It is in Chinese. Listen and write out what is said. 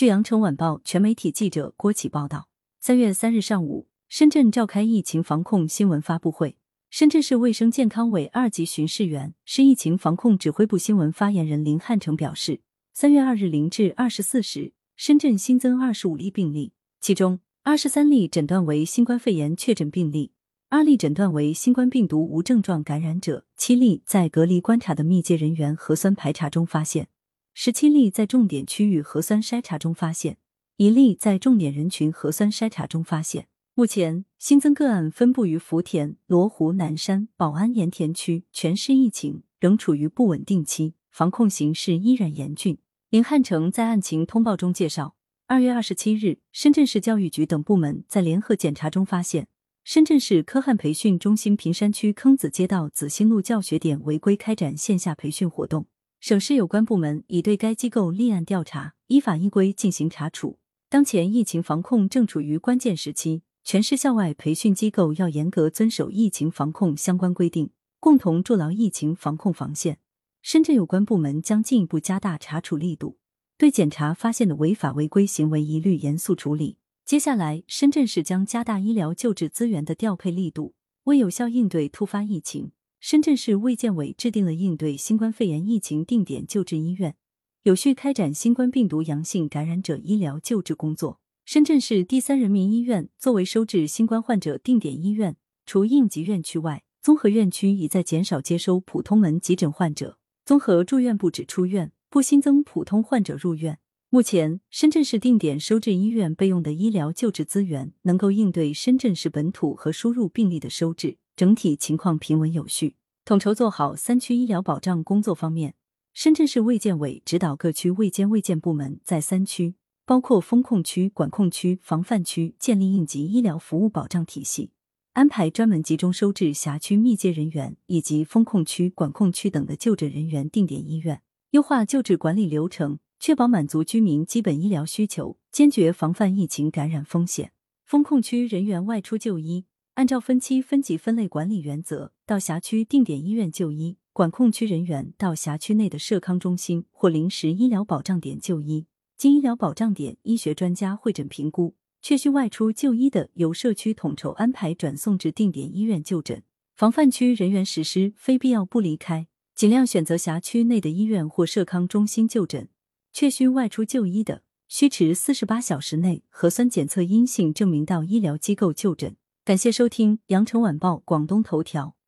据羊城晚报全媒体记者郭启报道，三月三日上午，深圳召开疫情防控新闻发布会。深圳市卫生健康委二级巡视员、市疫情防控指挥部新闻发言人林汉成表示，三月二日零至二十四时，深圳新增二十五例病例，其中二十三例诊断为新冠肺炎确诊病例，二例诊断为新冠病毒无症状感染者，七例在隔离观察的密接人员核酸排查中发现，十七例在重点区域核酸筛查中发现，一例在重点人群核酸筛查中发现。目前新增个案分布于福田、罗湖、南山、宝安、盐田区，全市疫情仍处于不稳定期，防控形势依然严峻。林汉成在案情通报中介绍，二月二十七日，深圳市教育局等部门在联合检查中发现，深圳市科汉培训中心坪山区坑子街道子欣路教学点违规开展线下培训活动，省市有关部门已对该机构立案调查，依法依规进行查处。当前疫情防控正处于关键时期。全市校外培训机构要严格遵守疫情防控相关规定，共同筑牢疫情防控防线。深圳有关部门将进一步加大查处力度，对检查发现的违法违规行为一律严肃处理。接下来，深圳市将加大医疗救治资源的调配力度，为有效应对突发疫情，深圳市卫健委制定了应对新冠肺炎疫情定点救治医院，有序开展新冠病毒阳性感染者医疗救治工作。深圳市第三人民医院作为收治新冠患者定点医院，除应急院区外，综合院区已在减少接收普通门急诊患者，综合住院不止出院，不新增普通患者入院。目前，深圳市定点收治医院备用的医疗救治资源，能够应对深圳市本土和输入病例的收治，整体情况平稳有序。统筹做好三区医疗保障工作方面，深圳市卫健委指导各区卫健卫健部门在三区。包括风控区、管控区、防范区建立应急医疗服务保障体系，安排专门集中收治辖区密接人员以及风控区、管控区等的就诊人员定点医院，优化救治管理流程，确保满足居民基本医疗需求，坚决防范疫情感染风险。风控区人员外出就医，按照分期分级分类管理原则，到辖区定点医院就医；管控区人员到辖区内的社康中心或临时医疗保障点就医。经医疗保障点医学专家会诊评估，确需外出就医的，由社区统筹安排转送至定点医院就诊。防范区人员实施非必要不离开，尽量选择辖区内的医院或社康中心就诊。确需外出就医的，需持四十八小时内核酸检测阴性证明到医疗机构就诊。感谢收听羊城晚报广东头条。